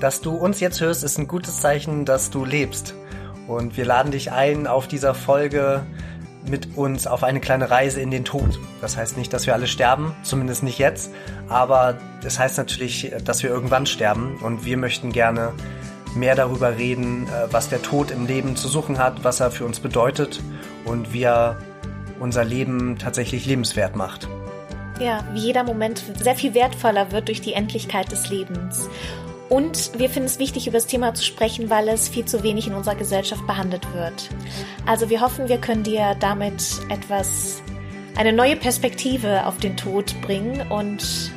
Dass du uns jetzt hörst, ist ein gutes Zeichen, dass du lebst. Und wir laden dich ein, auf dieser Folge mit uns auf eine kleine Reise in den Tod. Das heißt nicht, dass wir alle sterben, zumindest nicht jetzt, aber das heißt natürlich, dass wir irgendwann sterben und wir möchten gerne mehr darüber reden, äh, was der Tod im Leben zu suchen hat, was er für uns bedeutet und wie er unser Leben tatsächlich lebenswert macht. Ja, wie jeder Moment sehr viel wertvoller wird durch die Endlichkeit des Lebens. Und wir finden es wichtig, über das Thema zu sprechen, weil es viel zu wenig in unserer Gesellschaft behandelt wird. Also wir hoffen, wir können dir damit etwas, eine neue Perspektive auf den Tod bringen und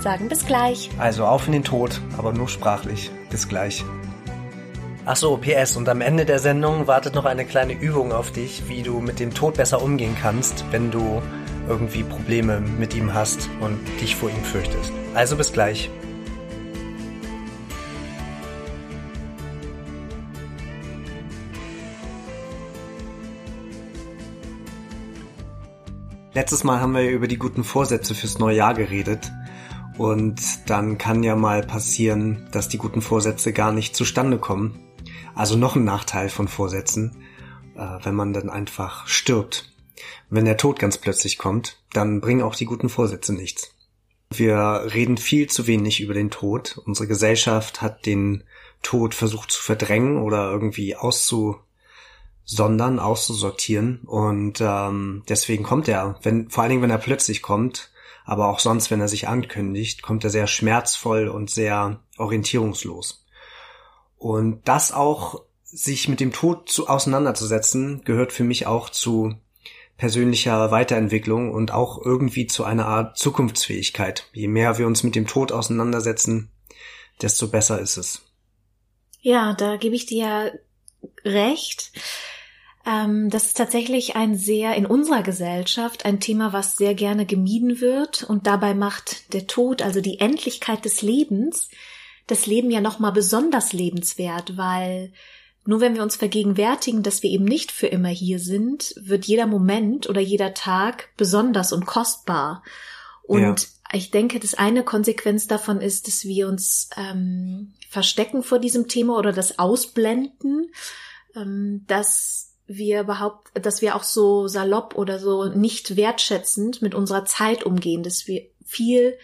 sagen bis gleich. Also auf in den Tod, aber nur sprachlich. Bis gleich. Ach so, PS. Und am Ende der Sendung wartet noch eine kleine Übung auf dich, wie du mit dem Tod besser umgehen kannst, wenn du irgendwie Probleme mit ihm hast und dich vor ihm fürchtest. Also bis gleich. Letztes Mal haben wir über die guten Vorsätze fürs neue Jahr geredet. Und dann kann ja mal passieren, dass die guten Vorsätze gar nicht zustande kommen. Also noch ein Nachteil von Vorsätzen, äh, wenn man dann einfach stirbt. Wenn der Tod ganz plötzlich kommt, dann bringen auch die guten Vorsätze nichts. Wir reden viel zu wenig über den Tod. Unsere Gesellschaft hat den Tod versucht zu verdrängen oder irgendwie auszu sondern auszusortieren. Und ähm, deswegen kommt er, wenn, vor allen Dingen, wenn er plötzlich kommt, aber auch sonst, wenn er sich ankündigt, kommt er sehr schmerzvoll und sehr orientierungslos. Und das auch, sich mit dem Tod zu, auseinanderzusetzen, gehört für mich auch zu persönlicher Weiterentwicklung und auch irgendwie zu einer Art Zukunftsfähigkeit. Je mehr wir uns mit dem Tod auseinandersetzen, desto besser ist es. Ja, da gebe ich dir recht. Ähm, das ist tatsächlich ein sehr in unserer Gesellschaft ein Thema, was sehr gerne gemieden wird und dabei macht der Tod, also die Endlichkeit des Lebens, das Leben ja noch mal besonders lebenswert, weil nur wenn wir uns vergegenwärtigen, dass wir eben nicht für immer hier sind, wird jeder Moment oder jeder Tag besonders und kostbar. Und ja. Ich denke, das eine Konsequenz davon ist, dass wir uns ähm, verstecken vor diesem Thema oder das ausblenden, ähm, dass wir überhaupt, dass wir auch so salopp oder so nicht wertschätzend mit unserer Zeit umgehen, dass wir viel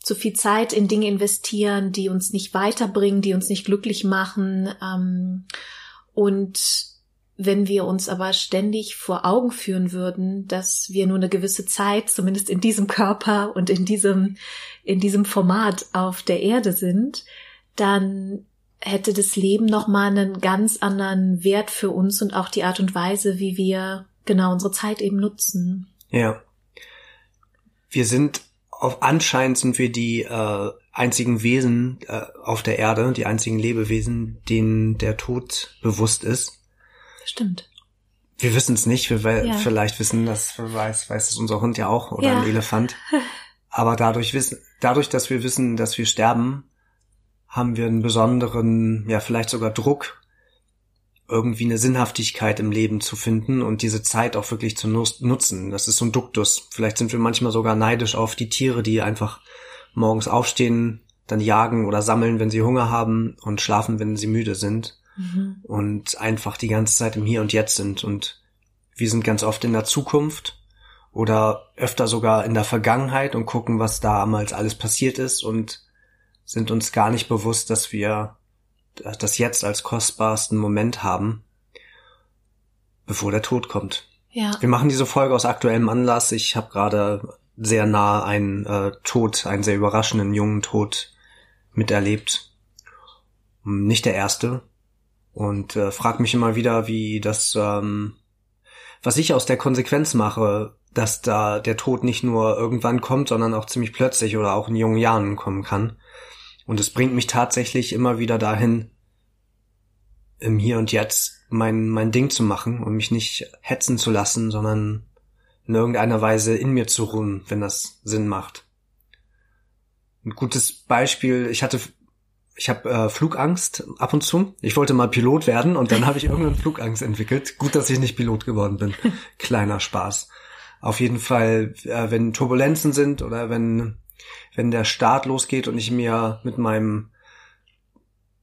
zu viel Zeit in Dinge investieren, die uns nicht weiterbringen, die uns nicht glücklich machen. Ähm, und wenn wir uns aber ständig vor Augen führen würden, dass wir nur eine gewisse Zeit, zumindest in diesem Körper und in diesem, in diesem Format auf der Erde sind, dann hätte das Leben nochmal einen ganz anderen Wert für uns und auch die Art und Weise, wie wir genau unsere Zeit eben nutzen. Ja. Wir sind auf anscheinend sind wir die äh, einzigen Wesen äh, auf der Erde, die einzigen Lebewesen, denen der Tod bewusst ist. Stimmt. Wir wissen es nicht, wir ja. vielleicht wissen das, weiß, weiß es unser Hund ja auch oder ja. ein Elefant. Aber dadurch wissen, dadurch, dass wir wissen, dass wir sterben, haben wir einen besonderen, ja vielleicht sogar Druck, irgendwie eine Sinnhaftigkeit im Leben zu finden und diese Zeit auch wirklich zu nutzen. Das ist so ein Duktus. Vielleicht sind wir manchmal sogar neidisch auf die Tiere, die einfach morgens aufstehen, dann jagen oder sammeln, wenn sie Hunger haben und schlafen, wenn sie müde sind mhm. und einfach die ganze Zeit im Hier und Jetzt sind. Und wir sind ganz oft in der Zukunft oder öfter sogar in der Vergangenheit und gucken, was damals alles passiert ist und sind uns gar nicht bewusst, dass wir das jetzt als kostbarsten Moment haben, bevor der Tod kommt. Ja. Wir machen diese Folge aus aktuellem Anlass. Ich habe gerade sehr nah einen äh, Tod, einen sehr überraschenden jungen Tod miterlebt. Nicht der erste. Und äh, frag mich immer wieder, wie das, ähm, was ich aus der Konsequenz mache, dass da der Tod nicht nur irgendwann kommt, sondern auch ziemlich plötzlich oder auch in jungen Jahren kommen kann. Und es bringt mich tatsächlich immer wieder dahin, im Hier und Jetzt mein, mein Ding zu machen und mich nicht hetzen zu lassen, sondern in irgendeiner Weise in mir zu ruhen, wenn das Sinn macht. Ein gutes Beispiel, ich hatte ich habe äh, Flugangst ab und zu. Ich wollte mal Pilot werden und dann habe ich irgendeine Flugangst entwickelt. Gut, dass ich nicht Pilot geworden bin. Kleiner Spaß. Auf jeden Fall, äh, wenn Turbulenzen sind oder wenn wenn der Start losgeht und ich mir mit meinem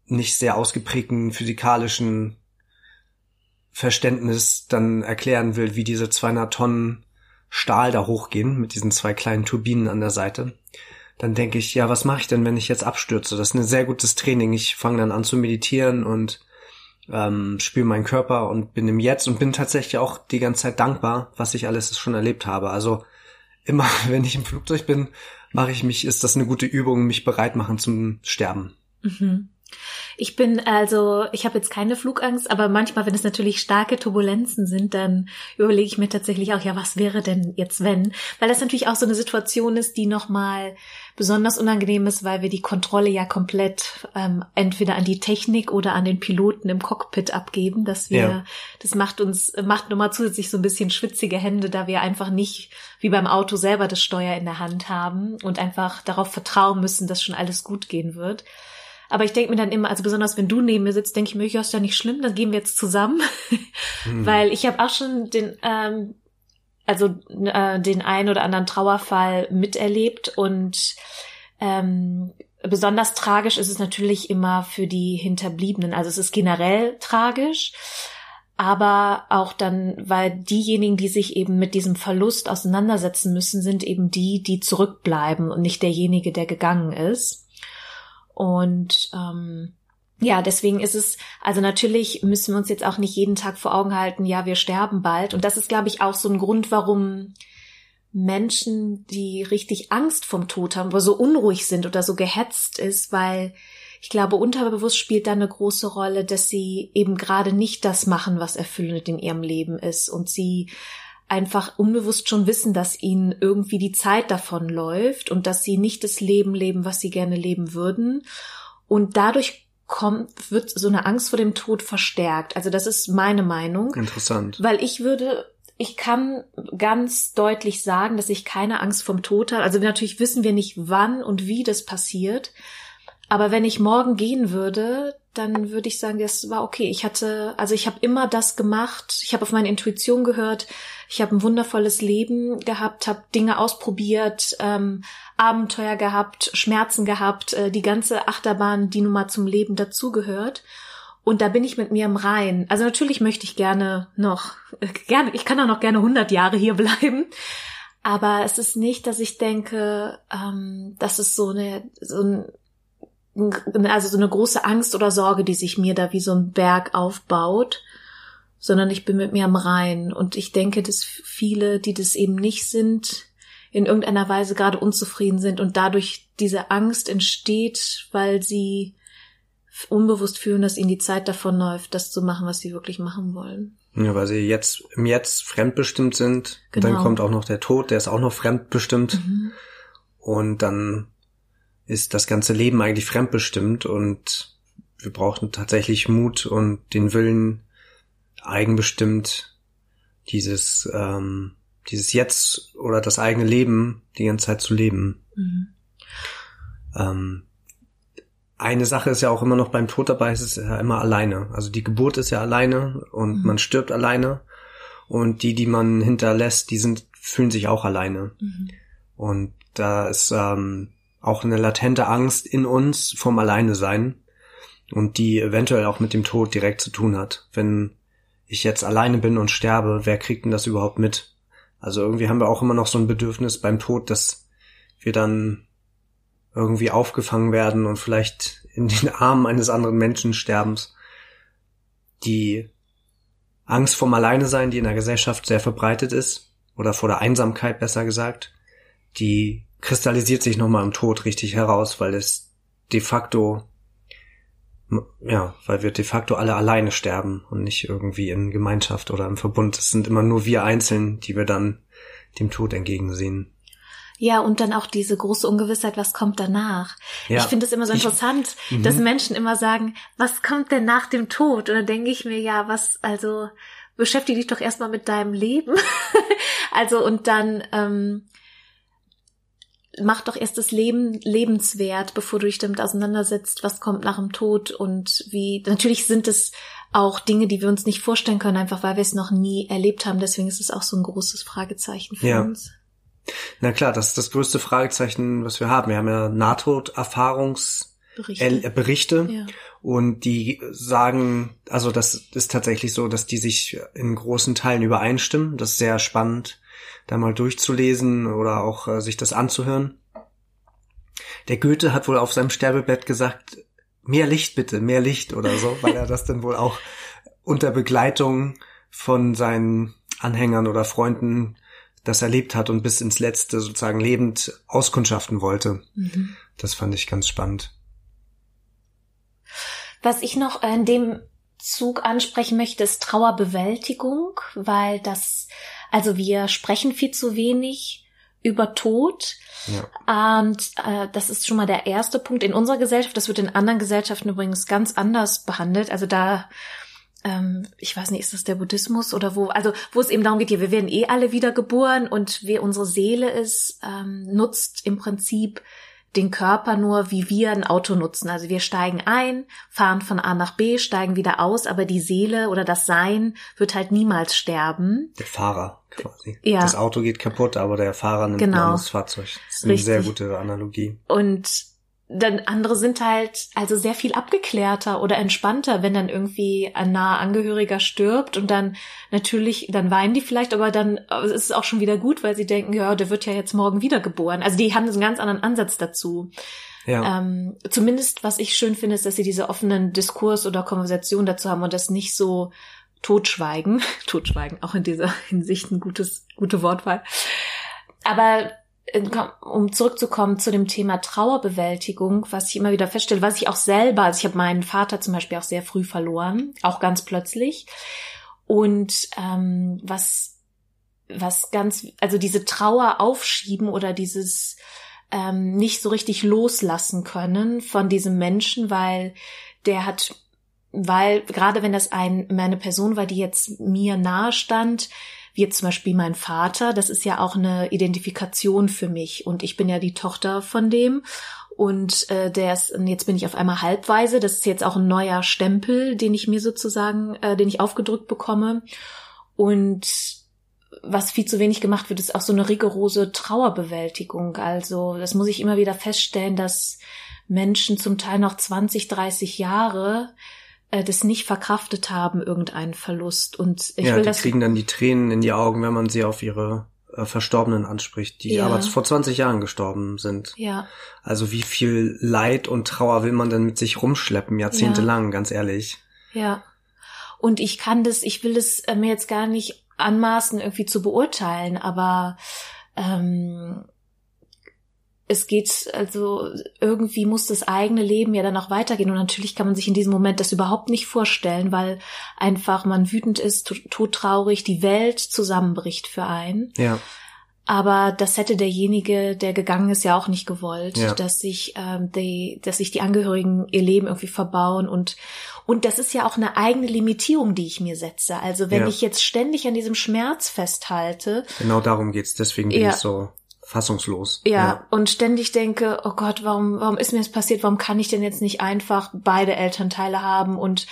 nicht sehr ausgeprägten physikalischen Verständnis dann erklären will, wie diese 200 Tonnen Stahl da hochgehen mit diesen zwei kleinen Turbinen an der Seite, dann denke ich, ja, was mache ich denn, wenn ich jetzt abstürze? Das ist ein sehr gutes Training. Ich fange dann an zu meditieren und ähm, spüre meinen Körper und bin im Jetzt und bin tatsächlich auch die ganze Zeit dankbar, was ich alles schon erlebt habe. Also immer, wenn ich im Flugzeug bin, mache ich mich, ist das eine gute Übung, mich bereit machen zum Sterben. Mhm. Ich bin also, ich habe jetzt keine Flugangst, aber manchmal, wenn es natürlich starke Turbulenzen sind, dann überlege ich mir tatsächlich auch, ja, was wäre denn jetzt wenn? Weil das natürlich auch so eine Situation ist, die nochmal besonders unangenehm ist, weil wir die Kontrolle ja komplett ähm, entweder an die Technik oder an den Piloten im Cockpit abgeben, dass wir, ja. das macht uns, macht nochmal zusätzlich so ein bisschen schwitzige Hände, da wir einfach nicht wie beim Auto selber das Steuer in der Hand haben und einfach darauf vertrauen müssen, dass schon alles gut gehen wird. Aber ich denke mir dann immer, also besonders wenn du neben mir sitzt, denke ich mir, ja, ist ja nicht schlimm, dann gehen wir jetzt zusammen. Hm. Weil ich habe auch schon den, ähm, also äh, den einen oder anderen Trauerfall miterlebt und ähm, besonders tragisch ist es natürlich immer für die Hinterbliebenen. Also es ist generell tragisch, aber auch dann, weil diejenigen, die sich eben mit diesem Verlust auseinandersetzen müssen, sind eben die, die zurückbleiben und nicht derjenige, der gegangen ist. Und ähm, ja, deswegen ist es, also natürlich müssen wir uns jetzt auch nicht jeden Tag vor Augen halten, ja, wir sterben bald. Und das ist, glaube ich, auch so ein Grund, warum Menschen, die richtig Angst vom Tod haben, oder so unruhig sind oder so gehetzt ist, weil ich glaube, unterbewusst spielt da eine große Rolle, dass sie eben gerade nicht das machen, was erfüllend in ihrem Leben ist und sie einfach unbewusst schon wissen, dass ihnen irgendwie die Zeit davon läuft und dass sie nicht das Leben leben, was sie gerne leben würden. Und dadurch kommt, wird so eine Angst vor dem Tod verstärkt. Also das ist meine Meinung. Interessant. Weil ich würde, ich kann ganz deutlich sagen, dass ich keine Angst vom Tod habe. Also natürlich wissen wir nicht, wann und wie das passiert. Aber wenn ich morgen gehen würde, dann würde ich sagen, das war okay. Ich hatte, also ich habe immer das gemacht. Ich habe auf meine Intuition gehört. Ich habe ein wundervolles Leben gehabt, habe Dinge ausprobiert, ähm, Abenteuer gehabt, Schmerzen gehabt, äh, die ganze Achterbahn, die nun mal zum Leben dazugehört. Und da bin ich mit mir im Rein. Also natürlich möchte ich gerne noch, äh, gerne, ich kann auch noch gerne 100 Jahre hier bleiben. Aber es ist nicht, dass ich denke, ähm, das ist so eine, so ein, also so eine große Angst oder Sorge, die sich mir da wie so ein Berg aufbaut, sondern ich bin mit mir am Rein. Und ich denke, dass viele, die das eben nicht sind, in irgendeiner Weise gerade unzufrieden sind und dadurch diese Angst entsteht, weil sie unbewusst fühlen, dass ihnen die Zeit davon läuft, das zu machen, was sie wirklich machen wollen. Ja, weil sie jetzt im Jetzt fremdbestimmt sind. Genau. Dann kommt auch noch der Tod, der ist auch noch fremdbestimmt. Mhm. Und dann ist das ganze Leben eigentlich fremdbestimmt und wir brauchen tatsächlich Mut und den Willen, eigenbestimmt dieses, ähm, dieses Jetzt oder das eigene Leben die ganze Zeit zu leben. Mhm. Ähm, eine Sache ist ja auch immer noch beim Tod dabei, es ist ja immer alleine. Also die Geburt ist ja alleine und mhm. man stirbt alleine. Und die, die man hinterlässt, die sind, fühlen sich auch alleine. Mhm. Und da ist ähm, auch eine latente Angst in uns vom Alleine sein und die eventuell auch mit dem Tod direkt zu tun hat. Wenn ich jetzt alleine bin und sterbe, wer kriegt denn das überhaupt mit? Also irgendwie haben wir auch immer noch so ein Bedürfnis beim Tod, dass wir dann irgendwie aufgefangen werden und vielleicht in den Armen eines anderen Menschen sterbens. Die Angst vom Alleine sein, die in der Gesellschaft sehr verbreitet ist, oder vor der Einsamkeit besser gesagt, die kristallisiert sich nochmal im Tod richtig heraus, weil es de facto, ja, weil wir de facto alle alleine sterben und nicht irgendwie in Gemeinschaft oder im Verbund. Es sind immer nur wir einzeln, die wir dann dem Tod entgegensehen. Ja, und dann auch diese große Ungewissheit, was kommt danach. Ja. Ich finde es immer so interessant, ich, dass mhm. Menschen immer sagen, was kommt denn nach dem Tod? Und dann denke ich mir, ja, was, also beschäftige dich doch erstmal mit deinem Leben. also und dann ähm, mach doch erst das Leben lebenswert, bevor du dich damit auseinandersetzt, was kommt nach dem Tod und wie. Natürlich sind es auch Dinge, die wir uns nicht vorstellen können, einfach weil wir es noch nie erlebt haben. Deswegen ist es auch so ein großes Fragezeichen für ja. uns. Na klar, das ist das größte Fragezeichen, was wir haben. Wir haben ja Nahtoderfahrungsberichte Berichte. Ja. Und die sagen, also das ist tatsächlich so, dass die sich in großen Teilen übereinstimmen. Das ist sehr spannend, da mal durchzulesen oder auch äh, sich das anzuhören. Der Goethe hat wohl auf seinem Sterbebett gesagt, mehr Licht bitte, mehr Licht oder so, weil er das dann wohl auch unter Begleitung von seinen Anhängern oder Freunden das erlebt hat und bis ins Letzte sozusagen lebend auskundschaften wollte. Mhm. Das fand ich ganz spannend. Was ich noch in dem Zug ansprechen möchte, ist Trauerbewältigung, weil das, also wir sprechen viel zu wenig über Tod. Ja. Und äh, das ist schon mal der erste Punkt in unserer Gesellschaft. Das wird in anderen Gesellschaften übrigens ganz anders behandelt. Also da ähm, ich weiß nicht, ist das der Buddhismus oder wo, also wo es eben darum geht, ja, wir werden eh alle wieder geboren und wer unsere Seele ist, ähm, nutzt im Prinzip den Körper nur, wie wir ein Auto nutzen. Also wir steigen ein, fahren von A nach B, steigen wieder aus, aber die Seele oder das Sein wird halt niemals sterben. Der Fahrer quasi. Ja. Das Auto geht kaputt, aber der Fahrer nimmt genau. ein anderes Fahrzeug. Das ist eine Richtig. sehr gute Analogie. Und dann andere sind halt also sehr viel abgeklärter oder entspannter, wenn dann irgendwie ein naher Angehöriger stirbt und dann natürlich, dann weinen die vielleicht, aber dann ist es auch schon wieder gut, weil sie denken, ja, der wird ja jetzt morgen wiedergeboren. Also die haben einen ganz anderen Ansatz dazu. Ja. Ähm, zumindest, was ich schön finde, ist, dass sie diese offenen Diskurs oder Konversation dazu haben und das nicht so totschweigen. totschweigen, auch in dieser Hinsicht ein gutes, gute Wortwahl. Aber um zurückzukommen zu dem Thema Trauerbewältigung, was ich immer wieder feststelle, was ich auch selber, also ich habe meinen Vater zum Beispiel auch sehr früh verloren, auch ganz plötzlich. Und ähm, was, was ganz, also diese Trauer aufschieben oder dieses ähm, nicht so richtig loslassen können von diesem Menschen, weil der hat, weil gerade wenn das ein, eine Person war, die jetzt mir nahe stand, wie jetzt zum Beispiel mein Vater, das ist ja auch eine Identifikation für mich. Und ich bin ja die Tochter von dem. Und äh, der ist, jetzt bin ich auf einmal halbweise, das ist jetzt auch ein neuer Stempel, den ich mir sozusagen, äh, den ich aufgedrückt bekomme. Und was viel zu wenig gemacht wird, ist auch so eine rigorose Trauerbewältigung. Also das muss ich immer wieder feststellen, dass Menschen zum Teil noch 20, 30 Jahre äh, das nicht verkraftet haben, irgendeinen Verlust. Und ich ja, will die das kriegen dann die Tränen in die Augen, wenn man sie auf ihre äh, Verstorbenen anspricht, die ja. aber vor 20 Jahren gestorben sind. Ja. Also wie viel Leid und Trauer will man denn mit sich rumschleppen, jahrzehntelang, ja. ganz ehrlich. Ja. Und ich kann das, ich will es äh, mir jetzt gar nicht anmaßen, irgendwie zu beurteilen, aber ähm, es geht, also irgendwie muss das eigene Leben ja dann auch weitergehen. Und natürlich kann man sich in diesem Moment das überhaupt nicht vorstellen, weil einfach man wütend ist, todtraurig, die Welt zusammenbricht für einen. Ja. Aber das hätte derjenige, der gegangen ist, ja auch nicht gewollt, ja. dass sich ähm, die, dass sich die Angehörigen ihr Leben irgendwie verbauen und und das ist ja auch eine eigene Limitierung, die ich mir setze. Also wenn ja. ich jetzt ständig an diesem Schmerz festhalte. Genau darum geht's. Deswegen bin ja. ich so fassungslos. Ja, ja, und ständig denke, oh Gott, warum, warum ist mir das passiert? Warum kann ich denn jetzt nicht einfach beide Elternteile haben und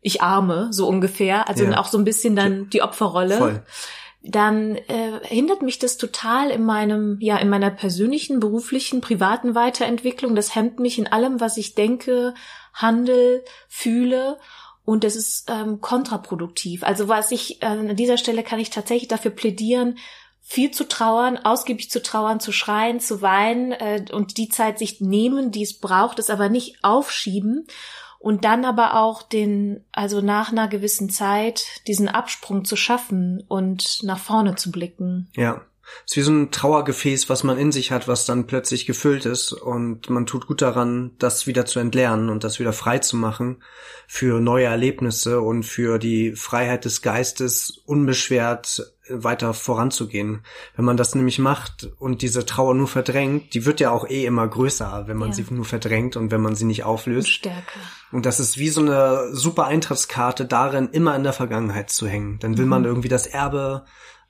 ich arme, so ungefähr. Also ja. auch so ein bisschen dann die Opferrolle. Voll. Dann äh, hindert mich das total in meinem, ja, in meiner persönlichen, beruflichen, privaten Weiterentwicklung. Das hemmt mich in allem, was ich denke, handel, fühle. Und das ist ähm, kontraproduktiv. Also was ich äh, an dieser Stelle kann ich tatsächlich dafür plädieren, viel zu trauern, ausgiebig zu trauern, zu schreien, zu weinen äh, und die Zeit sich nehmen, die es braucht, es aber nicht aufschieben und dann aber auch den, also nach einer gewissen Zeit, diesen Absprung zu schaffen und nach vorne zu blicken. Ja. Es ist wie so ein Trauergefäß, was man in sich hat, was dann plötzlich gefüllt ist und man tut gut daran, das wieder zu entleeren und das wieder frei zu machen für neue Erlebnisse und für die Freiheit des Geistes unbeschwert weiter voranzugehen. Wenn man das nämlich macht und diese Trauer nur verdrängt, die wird ja auch eh immer größer, wenn man ja. sie nur verdrängt und wenn man sie nicht auflöst. Und stärker. Und das ist wie so eine super Eintrittskarte darin, immer in der Vergangenheit zu hängen. Dann will mhm. man irgendwie das Erbe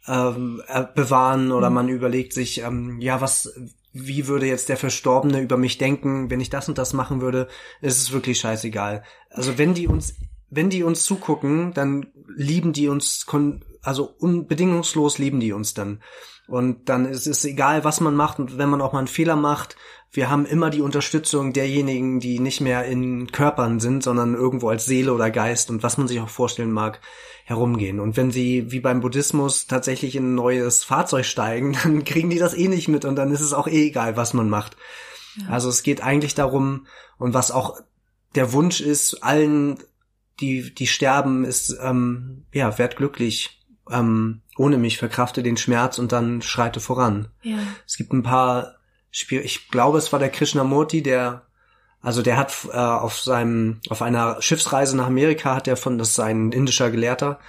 ähm, äh, bewahren oder mhm. man überlegt sich, ähm, ja, was, wie würde jetzt der Verstorbene über mich denken, wenn ich das und das machen würde, ist es wirklich scheißegal. Also wenn die uns, wenn die uns zugucken, dann lieben die uns, also unbedingungslos lieben die uns dann. Und dann ist es egal, was man macht und wenn man auch mal einen Fehler macht, wir haben immer die Unterstützung derjenigen, die nicht mehr in Körpern sind, sondern irgendwo als Seele oder Geist und was man sich auch vorstellen mag, herumgehen. Und wenn sie wie beim Buddhismus tatsächlich in ein neues Fahrzeug steigen, dann kriegen die das eh nicht mit und dann ist es auch eh egal, was man macht. Ja. Also es geht eigentlich darum, und was auch der Wunsch ist, allen, die, die sterben, ist, ähm, ja, werd glücklich, ähm, ohne mich, verkrafte den Schmerz und dann schreite voran. Ja. Es gibt ein paar Spiel, ich glaube, es war der Krishnamurti, der also der hat äh, auf seinem, auf einer Schiffsreise nach Amerika hat er von, das ist ein indischer Gelehrter,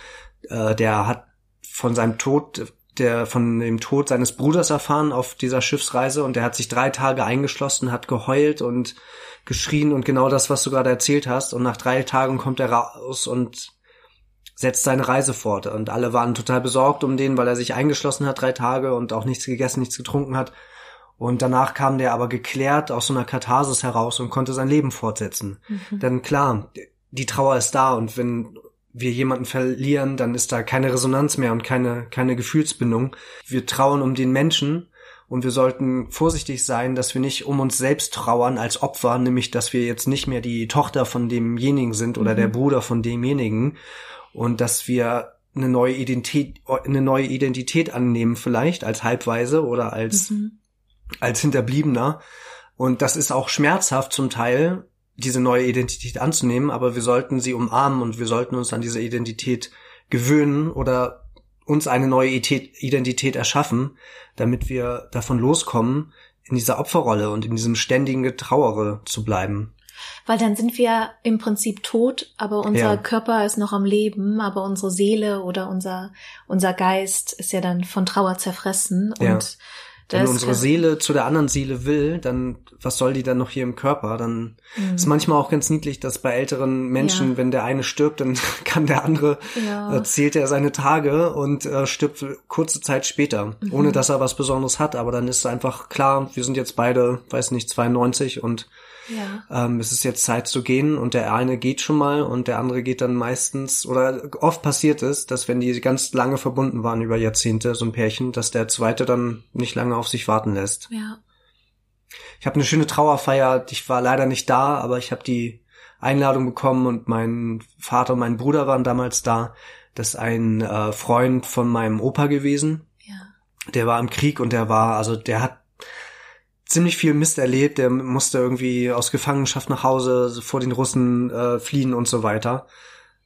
äh, der hat von seinem Tod, der von dem Tod seines Bruders erfahren auf dieser Schiffsreise und der hat sich drei Tage eingeschlossen, hat geheult und geschrien und genau das, was du gerade erzählt hast. Und nach drei Tagen kommt er raus und setzt seine Reise fort. Und alle waren total besorgt um den, weil er sich eingeschlossen hat drei Tage und auch nichts gegessen, nichts getrunken hat. Und danach kam der aber geklärt aus so einer Katharsis heraus und konnte sein Leben fortsetzen. Mhm. Denn klar, die Trauer ist da und wenn wir jemanden verlieren, dann ist da keine Resonanz mehr und keine, keine Gefühlsbindung. Wir trauern um den Menschen und wir sollten vorsichtig sein, dass wir nicht um uns selbst trauern als Opfer, nämlich dass wir jetzt nicht mehr die Tochter von demjenigen sind oder mhm. der Bruder von demjenigen und dass wir eine neue Identität, eine neue Identität annehmen vielleicht als Halbweise oder als mhm als Hinterbliebener. Und das ist auch schmerzhaft zum Teil, diese neue Identität anzunehmen, aber wir sollten sie umarmen und wir sollten uns an diese Identität gewöhnen oder uns eine neue Identität erschaffen, damit wir davon loskommen, in dieser Opferrolle und in diesem ständigen Getrauere zu bleiben. Weil dann sind wir im Prinzip tot, aber unser ja. Körper ist noch am Leben, aber unsere Seele oder unser, unser Geist ist ja dann von Trauer zerfressen und ja. Wenn unsere Seele zu der anderen Seele will, dann was soll die dann noch hier im Körper? Dann mhm. ist manchmal auch ganz niedlich, dass bei älteren Menschen, ja. wenn der eine stirbt, dann kann der andere ja. äh, zählt er seine Tage und äh, stirbt kurze Zeit später, mhm. ohne dass er was Besonderes hat. Aber dann ist einfach klar, wir sind jetzt beide, weiß nicht, 92 und ja. Ähm, es ist jetzt Zeit zu gehen und der eine geht schon mal und der andere geht dann meistens oder oft passiert es, dass wenn die ganz lange verbunden waren über Jahrzehnte, so ein Pärchen, dass der zweite dann nicht lange auf sich warten lässt. Ja. Ich habe eine schöne Trauerfeier, ich war leider nicht da, aber ich habe die Einladung bekommen und mein Vater und mein Bruder waren damals da. Das ist ein äh, Freund von meinem Opa gewesen. Ja. Der war im Krieg und der war, also der hat ziemlich viel Mist erlebt. Der musste irgendwie aus Gefangenschaft nach Hause vor den Russen äh, fliehen und so weiter.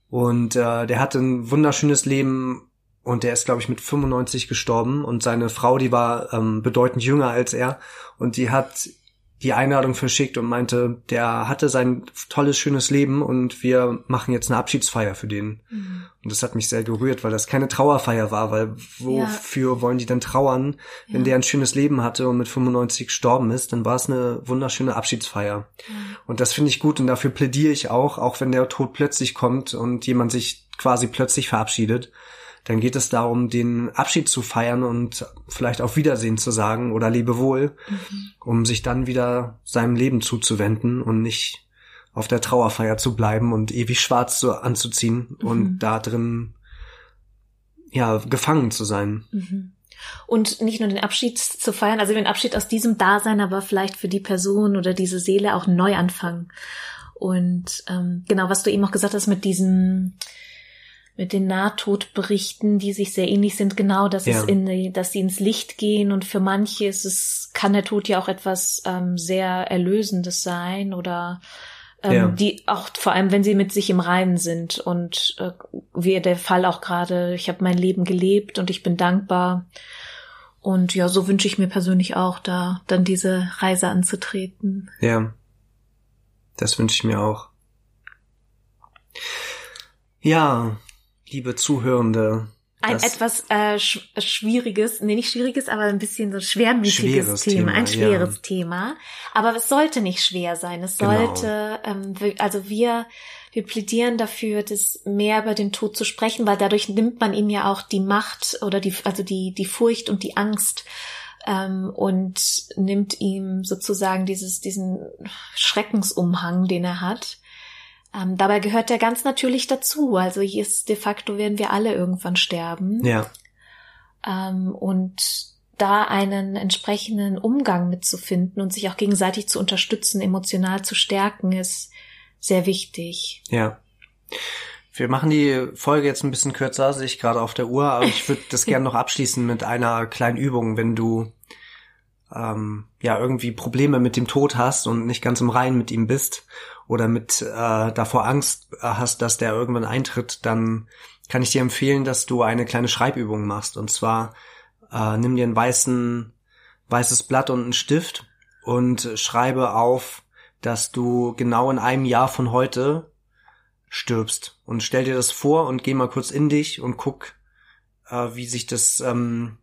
Und äh, der hatte ein wunderschönes Leben und der ist, glaube ich, mit 95 gestorben. Und seine Frau, die war ähm, bedeutend jünger als er. Und die hat die Einladung verschickt und meinte, der hatte sein tolles, schönes Leben und wir machen jetzt eine Abschiedsfeier für den. Mhm. Und das hat mich sehr gerührt, weil das keine Trauerfeier war, weil wofür ja. wollen die denn trauern, wenn ja. der ein schönes Leben hatte und mit 95 gestorben ist, dann war es eine wunderschöne Abschiedsfeier. Mhm. Und das finde ich gut und dafür plädiere ich auch, auch wenn der Tod plötzlich kommt und jemand sich quasi plötzlich verabschiedet, dann geht es darum, den Abschied zu feiern und vielleicht auf Wiedersehen zu sagen oder Lebewohl, mhm. um sich dann wieder seinem Leben zuzuwenden und nicht auf der Trauerfeier zu bleiben und ewig schwarz zu, anzuziehen mhm. und da drin ja gefangen zu sein. Mhm. Und nicht nur den Abschied zu feiern, also den Abschied aus diesem Dasein, aber vielleicht für die Person oder diese Seele auch neu anfangen. Und ähm, genau, was du eben auch gesagt hast mit diesem mit den Nahtodberichten, die sich sehr ähnlich sind, genau, dass ja. es in, dass sie ins Licht gehen und für manche ist es, kann der Tod ja auch etwas ähm, sehr Erlösendes sein oder ähm, ja. die auch vor allem, wenn sie mit sich im Reinen sind und äh, wie der Fall auch gerade, ich habe mein Leben gelebt und ich bin dankbar Und ja, so wünsche ich mir persönlich auch, da dann diese Reise anzutreten. Ja. Das wünsche ich mir auch. Ja, liebe Zuhörende. Ein etwas äh, sch schwieriges, nee, nicht schwieriges, aber ein bisschen so schwermütiges Thema, Thema, ein schweres ja. Thema. Aber es sollte nicht schwer sein. Es genau. sollte, ähm, also wir wir plädieren dafür, das mehr über den Tod zu sprechen, weil dadurch nimmt man ihm ja auch die Macht oder die, also die, die Furcht und die Angst ähm, und nimmt ihm sozusagen dieses, diesen Schreckensumhang, den er hat. Ähm, dabei gehört er ganz natürlich dazu. Also hier ist de facto werden wir alle irgendwann sterben. Ja. Ähm, und da einen entsprechenden Umgang mitzufinden und sich auch gegenseitig zu unterstützen, emotional zu stärken, ist sehr wichtig. Ja. Wir machen die Folge jetzt ein bisschen kürzer, sehe ich gerade auf der Uhr, aber ich würde das gerne noch abschließen mit einer kleinen Übung, wenn du ähm, ja irgendwie Probleme mit dem Tod hast und nicht ganz im Reinen mit ihm bist oder mit äh, davor Angst hast, dass der irgendwann eintritt, dann kann ich dir empfehlen, dass du eine kleine Schreibübung machst. Und zwar äh, nimm dir ein weißen, weißes Blatt und einen Stift und schreibe auf dass du genau in einem Jahr von heute stirbst. Und stell dir das vor und geh mal kurz in dich und guck, äh, wie sich das, ähm,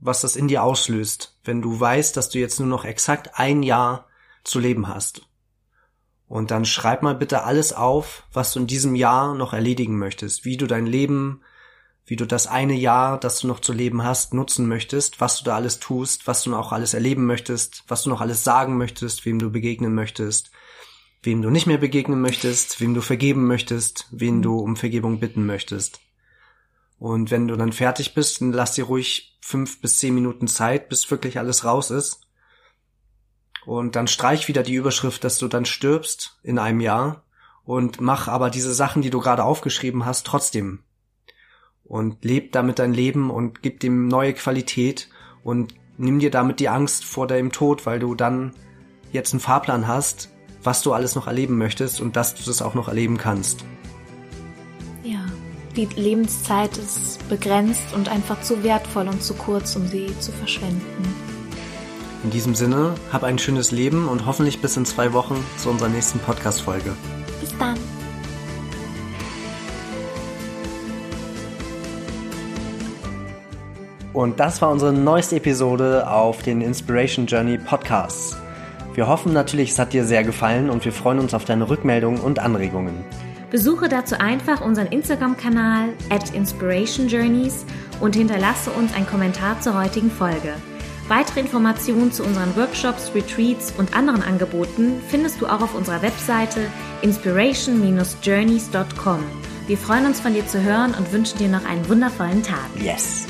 was das in dir auslöst, wenn du weißt, dass du jetzt nur noch exakt ein Jahr zu leben hast. Und dann schreib mal bitte alles auf, was du in diesem Jahr noch erledigen möchtest, wie du dein Leben wie du das eine Jahr, das du noch zu leben hast, nutzen möchtest, was du da alles tust, was du noch alles erleben möchtest, was du noch alles sagen möchtest, wem du begegnen möchtest, wem du nicht mehr begegnen möchtest, wem du vergeben möchtest, wen du um Vergebung bitten möchtest. Und wenn du dann fertig bist, dann lass dir ruhig fünf bis zehn Minuten Zeit, bis wirklich alles raus ist. Und dann streich wieder die Überschrift, dass du dann stirbst in einem Jahr und mach aber diese Sachen, die du gerade aufgeschrieben hast, trotzdem und leb damit dein Leben und gib dem neue Qualität und nimm dir damit die Angst vor deinem Tod, weil du dann jetzt einen Fahrplan hast, was du alles noch erleben möchtest und dass du das auch noch erleben kannst. Ja, die Lebenszeit ist begrenzt und einfach zu wertvoll und zu kurz, um sie zu verschwenden. In diesem Sinne, hab ein schönes Leben und hoffentlich bis in zwei Wochen zu unserer nächsten Podcast-Folge. Bis dann. Und das war unsere neueste Episode auf den Inspiration Journey Podcasts. Wir hoffen natürlich, es hat dir sehr gefallen und wir freuen uns auf deine Rückmeldungen und Anregungen. Besuche dazu einfach unseren Instagram-Kanal at Inspiration Journeys und hinterlasse uns einen Kommentar zur heutigen Folge. Weitere Informationen zu unseren Workshops, Retreats und anderen Angeboten findest du auch auf unserer Webseite inspiration-journeys.com. Wir freuen uns von dir zu hören und wünschen dir noch einen wundervollen Tag. Yes!